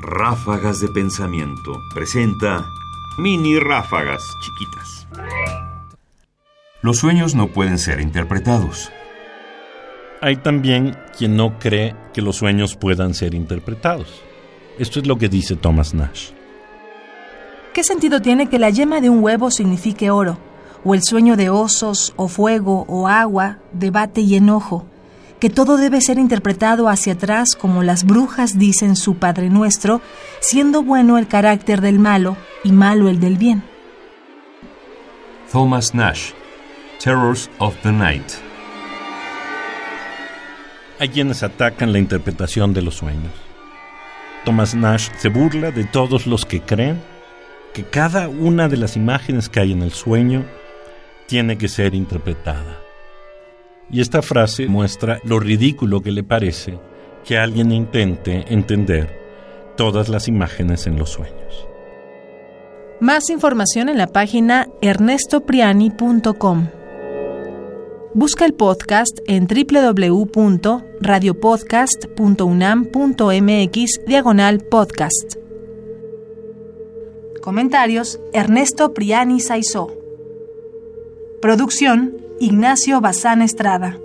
Ráfagas de Pensamiento presenta mini ráfagas chiquitas. Los sueños no pueden ser interpretados. Hay también quien no cree que los sueños puedan ser interpretados. Esto es lo que dice Thomas Nash. ¿Qué sentido tiene que la yema de un huevo signifique oro? O el sueño de osos, o fuego, o agua, debate y enojo que todo debe ser interpretado hacia atrás como las brujas dicen su Padre Nuestro, siendo bueno el carácter del malo y malo el del bien. Thomas Nash, Terrors of the Night. Hay quienes atacan la interpretación de los sueños. Thomas Nash se burla de todos los que creen que cada una de las imágenes que hay en el sueño tiene que ser interpretada. Y esta frase muestra lo ridículo que le parece que alguien intente entender todas las imágenes en los sueños. Más información en la página ernestopriani.com. Busca el podcast en www.radiopodcast.unam.mx diagonal podcast. Comentarios Ernesto Priani Saizó. Producción Ignacio Bazán Estrada.